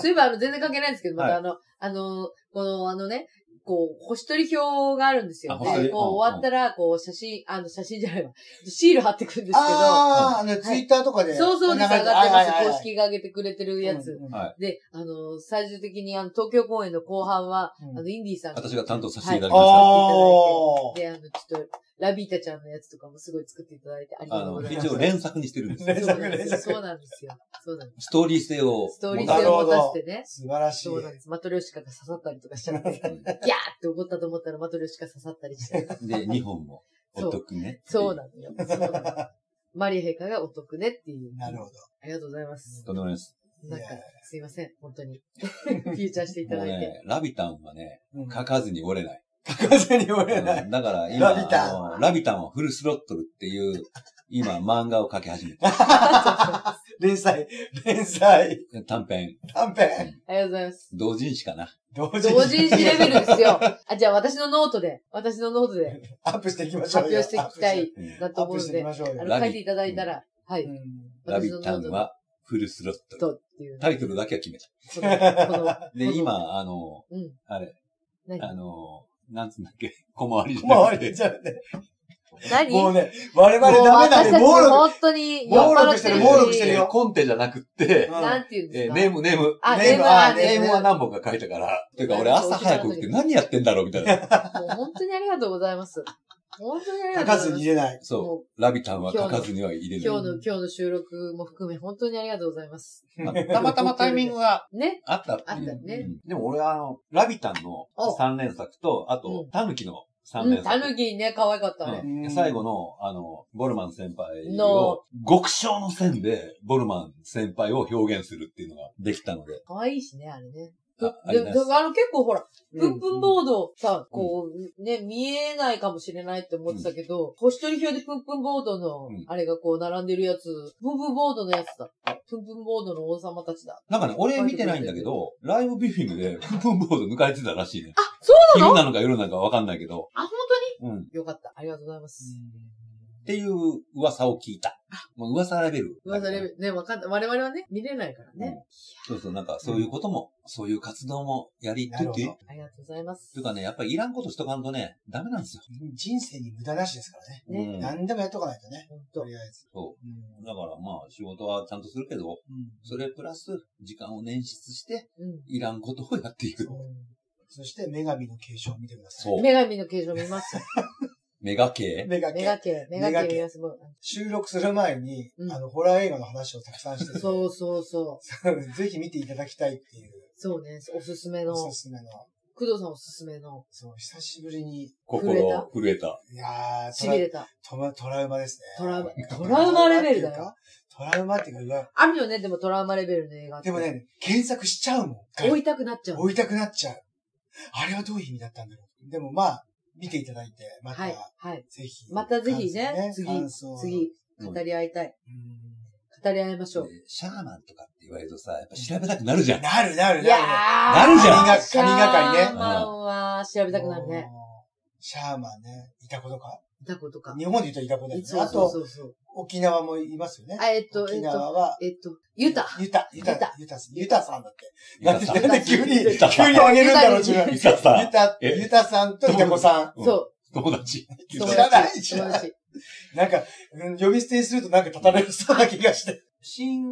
そういえば、あの、全然関係ないんですけど、まはいたあの、あの、この、あのね、こう、星取り表があるんですよ。で、あ星取り？こう、うん終わったら、こう、写真、あの、写真じゃないわ。シール貼ってくるんですけど、ああ、あの、ツイッターとかで。そうそうです、上がってます。はいはいはい公式が上げてくれてるやつ。うんうんはい。で、あの、最終的に、あの、東京公演の後半は、うんあの、インディーさんが私が担当させていただきはました。あで、あの、ちょっと、ラビータちゃんのやつとかもすごい作っていただいてありがとうございます。一応連作にしてるんですよ。連作そうなんですよ連作そうなんですよ。そうなんです。ストーリー性を。ストーリー性を持たせてね。素晴らしい。そうなんです。マトリョーシカが刺さったりとかしちゃって、ギャーって怒ったと思ったらマトリョーシカ刺さったりして。で、2本もお得ね。そうなのよ。そうなの。マリア陛下がお得ねっていう。なるほど。ありがとうございます。とんでもないです。なんかすいません。本当に。フューチャーしていただいて。もうね、ラビタンはね、うん書かずに折れない。書かずに折れない。うんだから今、ラビタンあのラビタンはフルスロットルっていう、今漫画を書き始めた。連載、連載、短編。短編、ありがとうございます。同人誌かな。同時同人誌レベルですよ。あ、じゃあ私のノートで、私のノートでアップしていきましょうよ。発表していきたいうんなとアップしていき思うので、ましょうよ。あの、書いていただいたら、はい。うんラビタンはフルスロットル。とっていう。タイトルだけは決めた。で、今、あの、うん。あれ、何？あの、なんつうんだっけ、小回りじゃもうなくて終わりじゃんね。何？もうね、我々ダメだね。私たち暴力。本当に暴力してる暴力してるよコンテじゃなくって、うんなんて言うんですか？えーネーム、ネーム。あ、ネームあネネームはな何本か書いたから。ていうか、俺朝早く起きて何やってんだろうみたいな。もう本当にありがとうございます。本当にあり書かがとうございます。ずに入れない。もそう。ラビタンは書かずには入れない。今日の、今日の収録も含め本当にありがとうございます。またまたまタイミングがね。あったってあったねうんでも俺はあの、ラビタンのお3連作と、あとう、んタヌキの3うん、連作。たぬきね、可愛かったね。最後の、あの、ボルマン先輩のを、極小の線で、ボルマン先輩を表現するっていうのができたので。可愛いしね、あれね。ああであの結構ほら、プンプンボーードさ、こう、ね、見えないかもしれないって思ってたけど、星取り表でプンプンボードのうん、あれがこう並んでるやつ、プンプンボードのやつだ。プンプンボードの王様たちだ。なんかね、俺見てないんだけど、ライブビューイングで、プンプンボード抜かれてたらしいね。あ、そうなの？昼なのか夜なのかわかんないけど、あ、本うん。っ当によかった。ありがとうございます。ていう噂を聞いた。もう噂レベル。噂レベル。ね、わかん。我々はね、見れないからね。そうそう、なんかそういうことも、そういう活動もやりつつ、なるほどありがとうございますという。かね、やっぱりいらんことしとかんとね、ダメなんですよ。人生に無駄なしですからね。ねうん何でもやっとかないとね。本当とりあえず。そうんう。だからまあ、仕事はちゃんとするけど、うんそれプラス、時間を捻出して、うん。いらんことをやっていく。そして、女神の継承を見てください。そう。女神の形状見ますよ。メガ系？メガメガ系、メガ系系見ます。もう収録する前に、うんあの、ホラー映画の話をたくさんしてて、そうそうそう。ぜひ見ていただきたいっていう、そうね、おすすめの。おすすめの。工藤さんおすすめの、そう、久しぶりに、心震えた？震えた。いやー、痺れた。トラトラウマですね。トラウマトラウマレベルだよ。トラウマっていうか、あるよね、でもトラウマレベルの映画って。でもね、検索しちゃうもん。追いたくなっちゃう。追いたくなっちゃう。あれはどういう意味だったんだろう。でもまあ、見ていただいて、また、はい、はい。ぜひ。またぜひね、次次、語り合いたい。うん語り合いましょう。でシャーマンとかって言われるとさ、やっぱ調べたくなるじゃん。なるなるなる。いやー、なるじゃん神が神がかりねシャーマンは調べたくなるね。シャーマンね、いたことか？いたことか。日本で言うといたことだよね。あそうそうそと、うそう。沖縄もいますよね。あ、えっと、え沖縄は、えっと、ユタ。ユタ、ユタユタ、ユタ、ユタさんだって。なんで、急に、急にあげるんだろう、自分。ユタさんユタ、えユタさんとイタコさん。うんそう。友達。友知らない達。知らない友達。なんか、うん呼び捨てにするとなんか立たれそうな気がして。信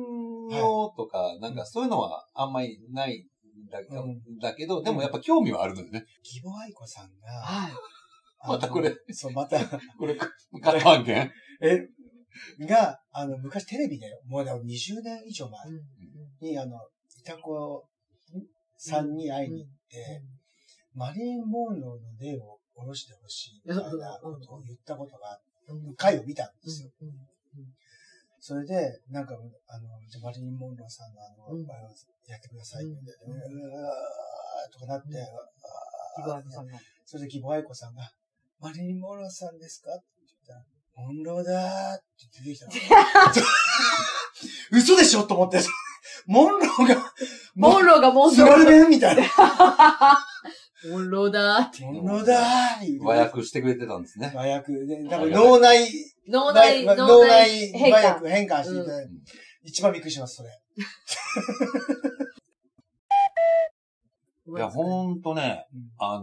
用とか、なんかそういうのはあんまりないんだ,、けど、でもやっぱ興味はあるのよね。義母愛子さんが、はい。またこれ。そう、また、これ、カット案件え、が、あの、昔テレビで、もうでも20年以上前うん。に、あの、いた子さんに会いに行って、マリリン・モンローの霊を下ろしてほしい、みたいなことを言ったことがあって、うん回を見たんですよ。それで、なんか、あの、じゃあマリリン・モンローさんのあの、やってくださいって言って、うーとかなって。それで義母愛子さんが、マリリン・モンローさんですか？って言ったら、モンローだーって出てきたの。嘘でしょ？と思って。モンローが、モンローがモン津ロー。軽弁みたいな。モンローだーって。モンローだー言うて和訳してくれてたんですね。和訳で、多分脳内、脳内、脳脳内内変化。和訳変換していただいて、うん一番びっくりします、それ。いや、ほんとね、うんあのー、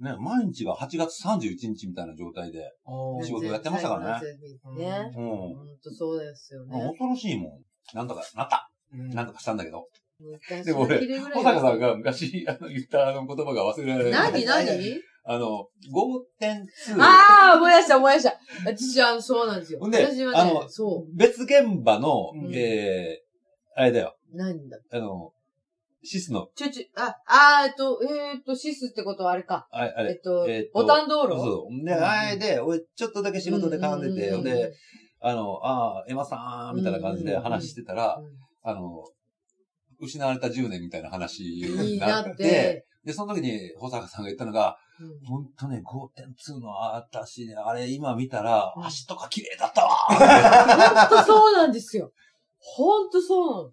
ね、毎日が8月31日みたいな状態で、仕事やってましたからねね。うん。ほんとそうですよね。恐ろしいもん。なんとかなった。うんなんとかしたんだけど。昔でも俺小坂さんが昔あの言ったあの言葉が忘れられない。何何？あの、5.2。ああ、思い出した思い出した。私、あの、そうなんですよ。で私はねあの、そ別現場の、うんえー、あれだよ。う。何だあの、シスの、ちょちょ、あ、あーえっと、えーっと、シスってことはあれか。ああれ、えっとえっ、とボタン道路？そう。で、あれで、俺ちょっとだけ仕事で絡んでて、うんうんうんうん。で、あの、ああ、エマさん、みたいな感じで話してたら、あの、失われた10年みたいな話になっ、てて、で、その時に保坂さんが言ったのが、うん。ほんとね、5.2の私ね、あれ今見たら、うん。足とか綺麗だったわほんとそうなんですよ。ほんとそうなの。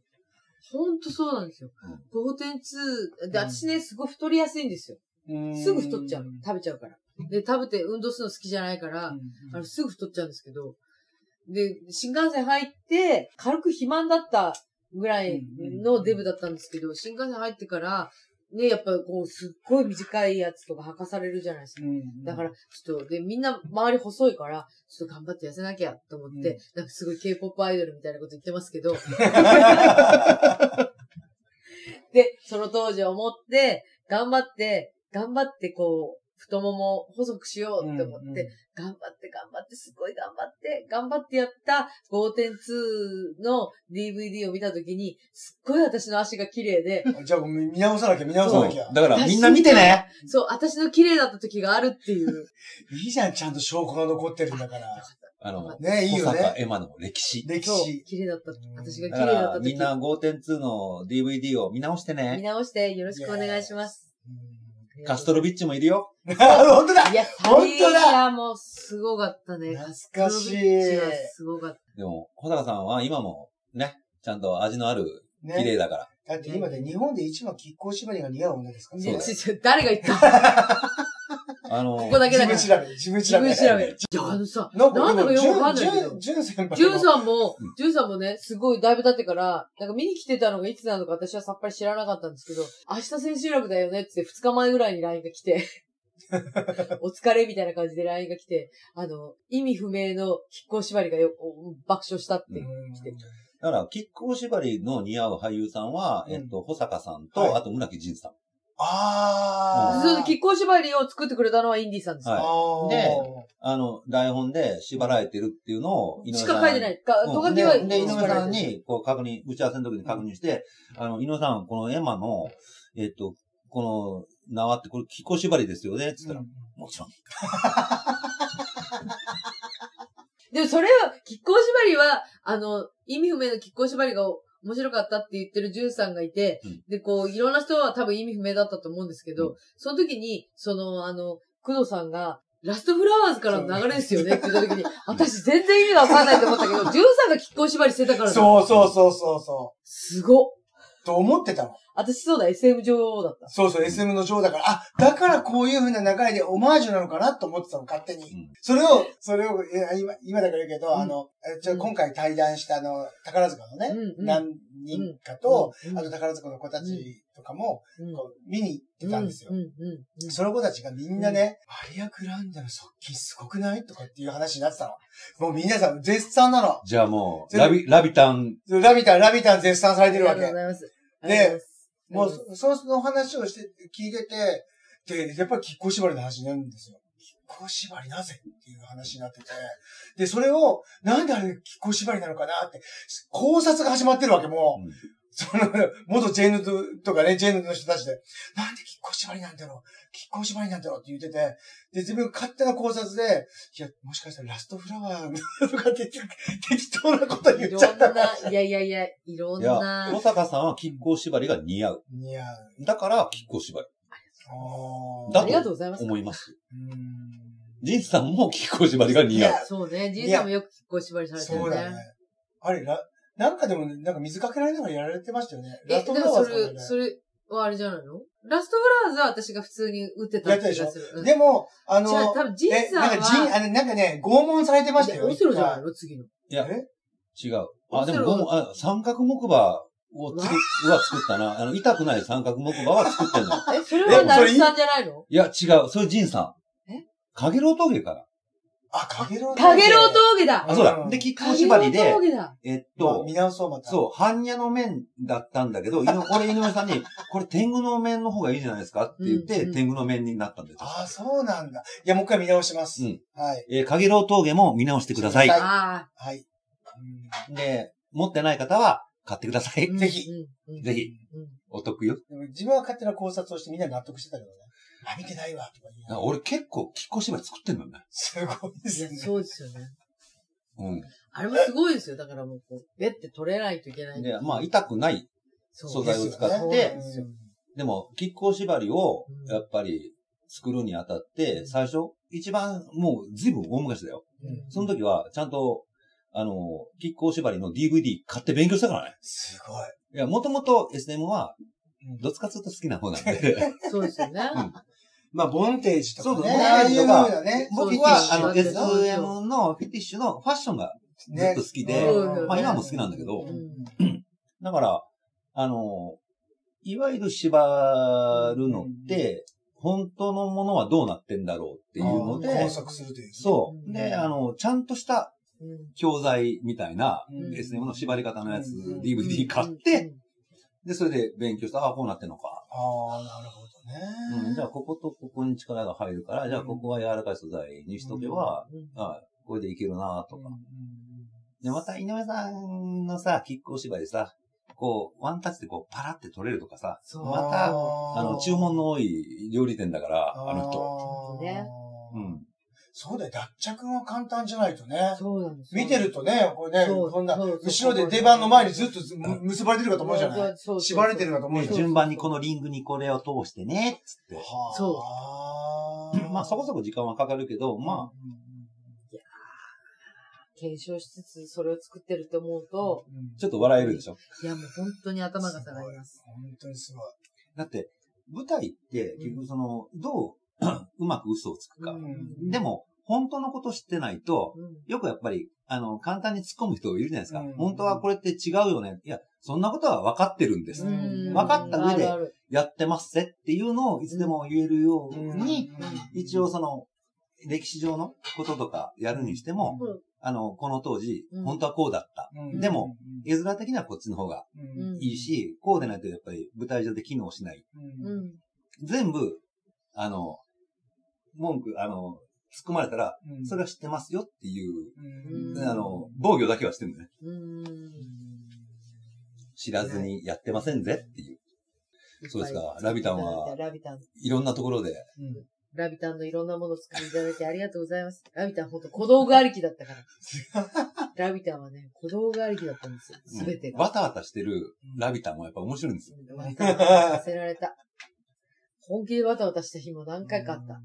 ほんとそうなんですよ。5.2。で、私ね、すごい太りやすいんですよ。すぐ太っちゃう。食べちゃうから。で、食べて運動するの好きじゃないから、あの、すぐ太っちゃうんですけど、で、新幹線入って、軽く肥満だったぐらいのデブだったんですけど、新幹線入ってから、ね、やっぱこう、すっごい短いやつとか履かされるじゃないですか。だから、ちょっと、で、みんな周り細いから、ちょっと頑張って痩せなきゃと思って、うん。なんかすごい K-POP アイドルみたいなこと言ってますけど、で、その当時思って、頑張って、頑張ってこう、太ももを細くしようって思って、頑張って頑張って、すごい頑張って、頑張ってやった5.2の DVD を見たときに、すっごい私の足が綺麗で、じゃあ、見直さなきゃ、見直さなきゃ。だからみんな見てねそう、私の綺麗だった時があるっていう。いいじゃん、ちゃんと証拠が残ってるんだから。あの、ね、いい小よね。坂エマの歴史。歴史。、綺麗だったうん。私が綺麗だった時。みんな5.2の DVD を見直して見ね。直してよろしくお願いします。カストロビッチもいるよ。う ん本当だいや、本当だいや、もうすごかったね。懐かしいすごかった。でも、小坂さんは今もね、ちゃんと味のある、ね綺麗だから。だって今で日本で一番亀甲縛りが似合う女ですからいやそうだよちょ 誰が言った？あの、ここだけだから。自分調べ、自分自調べ。分調べ。いや、あのさ、なんだかよくわかんないけどジュン、先輩ジュンん。さんもうん、ジュンさんもね、すごいだいぶ経ってから、なんか見に来てたのがいつなのか私はさっぱり知らなかったんですけど、明日千秋楽だよねって2日前ぐらいに LINE が来て、お疲れみたいな感じで LINE が来て、あの、意味不明の亀甲縛りがよ爆笑したってて。だから、キック縛りの似合う俳優さんは、うんえっと、保坂さんと、はいあと村木仁さん。あー。そう亀甲縛りを作ってくれたのはインディーさんですよ。はいであの、台本で縛られてるっていうのを、井上しさん。か書いてない。か、うんとがきはで、で井上さんに、こう確認、打ち合わせの時に確認して、あの、井上さん、このエマの、えっと、この縄ってこれ、木こ縛りですよねつったら、うんもちろん。でもそれは、亀甲縛りは、あの、意味不明の亀甲縛りが面白かったって言ってるジュンさんがいて、うん。で、こう、いろんな人は多分意味不明だったと思うんですけど、うん。その時に、その、あの、工藤さんが、ラストフラワーズからの流れですよねって言った時に、私全然意味がわかんないと思ったけど、ジュンさんが亀甲縛りしてたからだそうそうそうそうそすごっ。う。と思ってたの。私そうだ、SM 女王だった。そうそう、SM の女王だから、あ、だからこういう風な流れでオマージュなのかなと思ってたの、勝手に。うんそれを、それを、え今、今だから言うけど、うんあの、えちょうん今回対談したあの、宝塚のね、うんうん何人かと、うんあと宝塚の子たちとかも、うんこう見に行ってたんですよ。その子たちがみんなね、マリア・グランダの側近すごくない？とかっていう話になってたの。もう皆さん絶賛なの。じゃあもう、ラビ、ラビタン、ラビタン、ラビタン絶賛されてるわけありがとうご。ざいます。でもう、その話をして、聞いてて、で、やっぱり亀甲縛りの話になるんですよ。亀甲縛りなぜ？っていう話になってて。で、それを、なんであれ亀甲縛りなのかなって、考察が始まってるわけ、もう。うんその、元ジェーヌとかね、ジェーヌの人たちで、なんで亀甲縛りなんだろう亀甲縛りなんだろうって言ってて、で、自分勝手な考察で、いや、もしかしたらラストフラワー とかって適当なこと言っいちゃったろんな、いやいやいや、いろんいや、な小。坂さんは亀甲縛りが似合う。いや、だから、亀甲縛り。あーだありがとうございます。思います。うーんジンさんも亀甲縛りが似合う。そうね、じいさんもよく亀甲縛りされてるね。そうだね。あれ、ら、なんかでもね、なんか水かけられながらやられてましたよね。え、ラストフでもそれ、ラワーズとかねそれはあれじゃないの？ラストフラワーズは私が普通に打ってた気がする。うんでも、あの、違う、多分ジンえ、さんなんかジン、は、あの、なんかね、拷問されてましたよ。オセロじゃない？一の次の。いや、え？違う。あ、でもあ、三角木馬を作っ、は作ったな。あの、痛くない三角木馬は作ってんの。え、それはナルさんじゃないの？いや、違う。それジンさん。え？かげろう峠から。あ、かげろうかげろう峠だあ、そうだ。うんで、亀甲かげろう縛りで、えっまあと、見直そう、また。そう、般若の面だったんだけど、俺、井上さんに、これ天狗の面の方がいいじゃないですかって言って、うんうん天狗の面になったんで。ああ、そうなんだ。いや、もう一回見直します。うんはい。えー、かげろう峠も見直してください。はいあはい。で、持ってない方は買ってください。あ。ぜひぜひ。うんお得よ。自分は勝手な考察をしてみんな納得してたけどね。あ、見てないわ、とか言いながら俺結構、亀甲縛り作ってんのよね。すごいでいや、すね。そうですよね。うあれもすごいですよ。だからもう、こう、ベって取れないといけない。ん。で、まあ、痛くない。素材を使ってですよでも、亀甲縛りをうん、やっぱり、作るにあたって、最初、一番、もう、ずいぶん大昔だよ。うんその時は、ちゃんと、あの、亀甲縛りの DVD 買って勉強したからね。すごい。いや、もともと SM はうん、どっちかっていうと好きな方なんで。そうですよね。まあ、ボンテージとかね。そうそうああいうボンテージとかね。僕は、あの、SM のフィティッシュのファッションがずっと好きで、うんまあ今も好きなんだけど、うん。だから、あの、いわゆる縛るのって、本当のものはどうなってんだろうっていうので工作するという。そう。う。ん。で、あの、ちゃんとしたうん。教材みたいなうん。SM の縛り方のやつ、うん。DVD 買って、、で、それで勉強した、ああ、こうなってんのか。ああ、なるほどね。うん、じゃあ、こことここに力が入るから、じゃあ、ここは柔らかい素材にしとけば、うんあこれでいけるなとか。うんで、また、井上さんのさ、キックお芝居でさ、こう、ワンタッチでこう、パラって取れるとかさ、また、あの、注文の多い料理店だから、あの人。ねうん。そうだよ、脱着は簡単じゃないとね。そうなんです。見てるとね、これね、こんな、後ろで出番の前にずっとむ結ばれてるかと思うじゃない？そうそう縛れてるかと思うでじゃん。順番にこのリングにこれを通してね、つって。はあ。そう。まあ、そこそこ時間はかかるけど、まあ、検証しつつそれを作ってると思うと、うん。ちょっと笑えるでしょ？いやもう本当に頭が下がります。本当にすごい。だって、舞台って、結局その、どう うまく嘘をつくか。うん。でも、本当のこと知ってないと、うん。よくやっぱり、あの、簡単に突っ込む人いるじゃないですか。うん。本当はこれって違うよね。いや、そんなことは分かってるんです。うん。分かった上でやってますぜっていうのをいつでも言えるように、一応その、歴史上のこととかやるにしても、うん。あの、この当時うん、本当はこうだった。うん。でも、絵面的にはこっちの方がうん。いいし、こうでないとやっぱり舞台上で機能しない。全部、あの、文句、あの、突っ込まれたら、うんそれは知ってますよっていう、うんうんあの、防御だけはしてるんだね。うん。知らずにやってませんぜっていう。そうですかラビタンはラビタン。いろんなところで。うんラビタンのいろんなものを作っていただいてありがとうございます。ラビタンほんと小道具ありきだったから。ラビタンはね、小道具ありきだったんですよ。すべてが。わたわたしてるラビタンもやっぱ面白いんですよ。うんわたわたさせられた。本気でわたわたした日も何回かあった。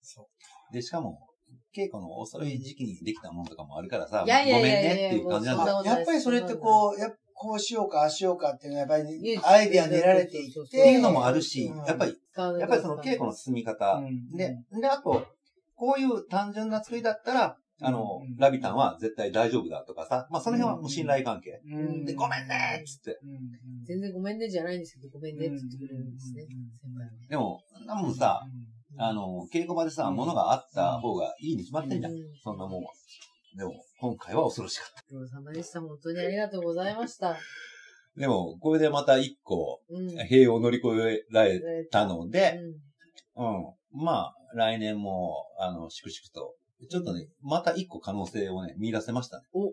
そう。で、しかも、稽古の遅い時期にできたものとかもあるからさ、いやいやいやいやごめんねっていう感じなんだ。やっぱりそれってこう、やこうしようか、ああしようかっていうのは、やっぱりアイディア練られていって。っていうのもあるしうん、やっぱり、やっぱりその稽古の進み方、うん。で、で、あと、こういう単純な作りだったら、あのうん、ラビタンは絶対大丈夫だとかさ、まあその辺はもう信頼関係。うんで、ごめんねっつって。うんうん全然ごめんねじゃないんですけど、ごめんねって言ってくれるんですね。先輩はね。でも、なもんさ、あの、稽古場でさ、うん物があった方がいいに決まってんじゃんう。そんなもんは。でも、今回は恐ろしかった。ご苦労様でした。本当にありがとうございました。でも、これでまた一個、うん。塀を乗り越えられたのうで、んうん。まあ、来年も、あの、粛々と、ちょっとね、また一個可能性をね、見出せましたね。お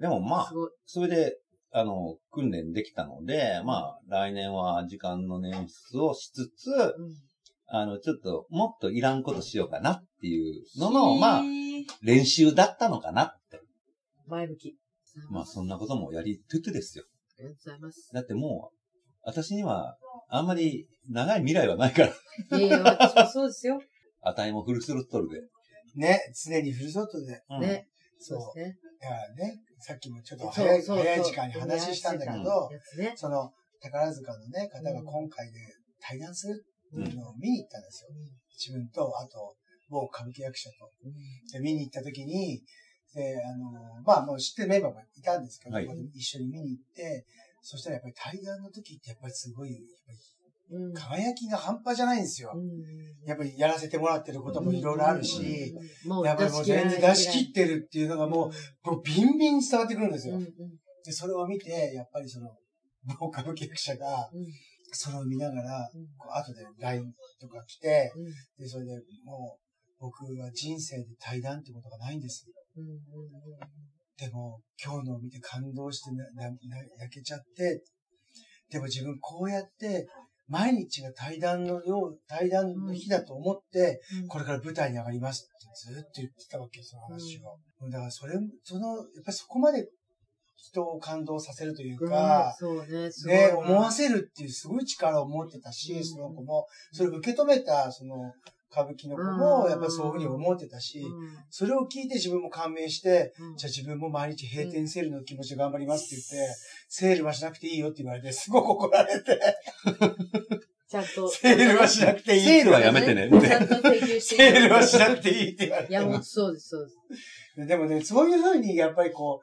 でもまあ。それで、あの、訓練できたので、まあ、来年は時間の捻出をしつつ、うんあの、ちょっと、もっといらんことしようかなっていうのの、まあ、練習だったのかなって。前向き。まあ、そんなこともやりつつですよ。ありがとうございます。だってもう、私には、あんまり長い未来はないから。いやいや、私もそうですよ。あたいもフルスロットルで。ね、常にフルソットで。うんね。そそううですね。いやね、さっきもちょっと早い、そうそう早い時間に話したんだけうんど、ね。その、宝塚のね、方が今回で対談するっていうのを見に行ったんですよ。自分と、あと、某歌舞伎役者と。で、見に行った時に、で、あの、まあもう知ってるメンバーもいたんですけど、はい一緒に見に行って、そしたらやっぱり対談の時ってやっぱりすごい、やっぱりうん。輝きが半端じゃないんですよ。うん。やっぱりやらせてもらってることもいろいろあるし、、やっぱりもう全然出し切ってるっていうのがもう、もうビンビンに伝わってくるんですよ。で、それを見て、やっぱりその、某歌舞伎役者が、うん。それを見ながら、うん。こう後で LINE とか来て、うん。で、それでもう、僕は人生で対談ってことがないんです。でも、今日のを見て感動してななな泣けちゃって、でも自分こうやって、毎日が対談のよう、対談の日だと思って、うん。これから舞台に上がりますってずっと言ってたわけよ、その話を。だからそれ、その、やっぱりそこまで人を感動させるといううんか、そうね、ね、な思わせるっていうすごい力を持ってたし、うん。その子も、それを受け止めた、その、歌舞伎の子も、うんやっぱりそういうふうに思ってたし、うんそれを聞いて自分も感銘して、うんじゃあ自分も毎日閉店セールの気持ちで頑張りますって言って、セールはしなくていいよって言われて、すごく怒られて、ちゃんと。セールはしなくていい。セールはやめてねちゃんと請求してセールはしなくていいって言われいや、もうて。そうです、そうです。でもね、そういうふうにやっぱりこ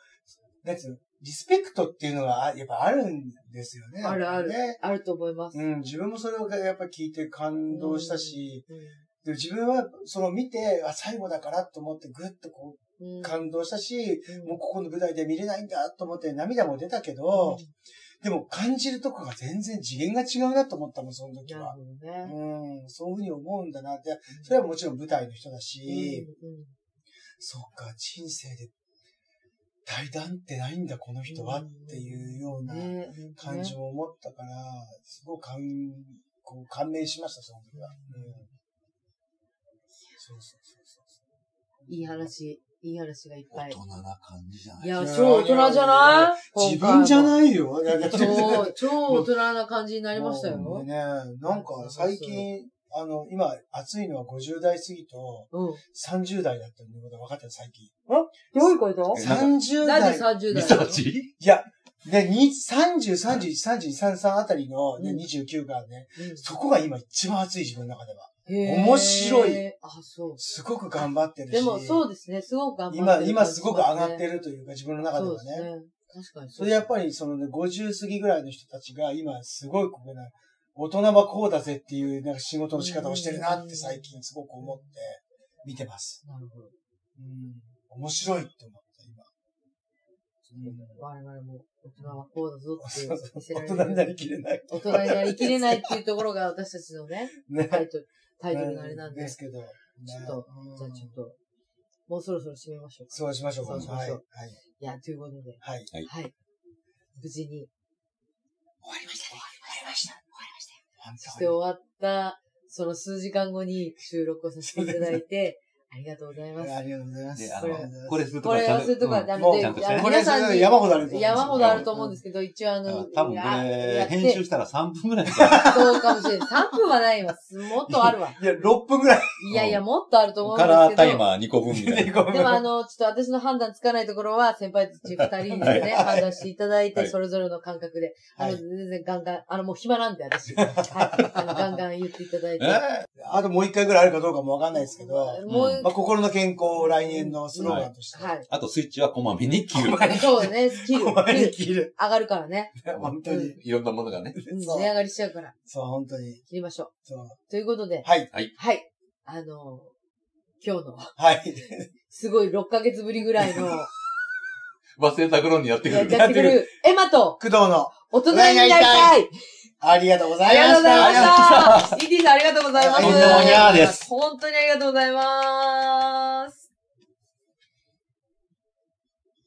う、なんつうの、リスペクトっていうのがあやっぱあるんですよね。あるあるね。あると思います。うん、自分もそれをやっぱ聞いて感動したし、うんで自分はその見て、あ、最後だからと思ってぐっとこうんう感動したし、うんもうここの舞台で見れないんだと思って涙も出たけど、でも感じるとこが全然次元が違うなと思ったもん、その時は。ね。うん、そういうふうに思うんだなって。それはもちろん舞台の人だし、うんうんそっか、人生で対談ってないんだ、この人はっていうようなね感じも思ったから、すごく感こう感銘しました、その時は。うんそうそうそうそう。いい話、いい話がいっぱい。大人な感じじゃない？いや、いや超大人じゃない？自分じゃいないよ。超、超大人な感じになりましたよ。もうね、なんか最近、あの、今、暑いのは50代過ぎとうん。30代だったのことが分かったよ、最近。どういうこと？えなんか30代なんで。30代ミサーチいや、で、に30、31、32、33あたりの、ねうん29がね、うんそこが今一番暑い自分の中では。面白いあ、そう。すごく頑張ってるし。でもそうですね、すごく頑張って今、る今すごく上がってるるというか、自分の中ではね。そうですね。確かにそれでやっぱりそのね、50過ぎぐらいの人たちが今すごいここね、大人はこうだぜっていうなんか仕事の仕方をしてるなって最近すごく思って見てます。なるほど。うん。面白いって思った、今。我々も大人はこうだぞって大れる。人になりきれない。大人になりきれないっていうところが私たちのね、ね。タイトル、タイトルのあれなんで。ちですけど。ねょっと、うんじゃあちょっと、もうそろそろ締めましょうか。そうしましょうか。そうしましょうはい。はい。いや、ということで、はい。はい。無事に、終わりましたね。して終わった、その数時間後に収録をさせていただいて、ありがとうございます。ありがとうございます。で、あこれの、これするとこれするとか、うんあの、もうで、皆さんに、山ほどあると思うんですよ山ほどあると思うんですけど、一応あの、多分こやれ、編集したら3分ぐらいかそうかもしれない。3分はないわ。もっとあるわ。いや、6分ぐらい。いやいや、もっとあると思うんカですけど。ラータイマー2個分みたいな。でもあの、ちょっと私の判断つかないところは、先輩たち二人にですね、判断していただいて、はいそれぞれの感覚で、あの、はい全然ガンガン、あの、もう暇なんで、私。はい。あの、ガンガン言っていただいて。えあともう一回ぐらいあるかどうかもわかんないですけど、もう、まあ、心の健康を来年のスローガンとして。はい。あとスイッチはこまめに切る。そうね、スキル、お前にスキル切る。上がるからね。本当に。いろんなものがね。値上がりしちゃうから、そう、本当に。切りましょう。そう。ということで、はい。はい。あの、今日の、はい。すごい6ヶ月ぶりぐらいの、忘れた頃にやってくやる。ってくる、エマと、工藤の、大人になりたいありがとうござありがとうございまいました。した。ET さんありがとうございます。とんでもにゃーです本当にありがとうございます。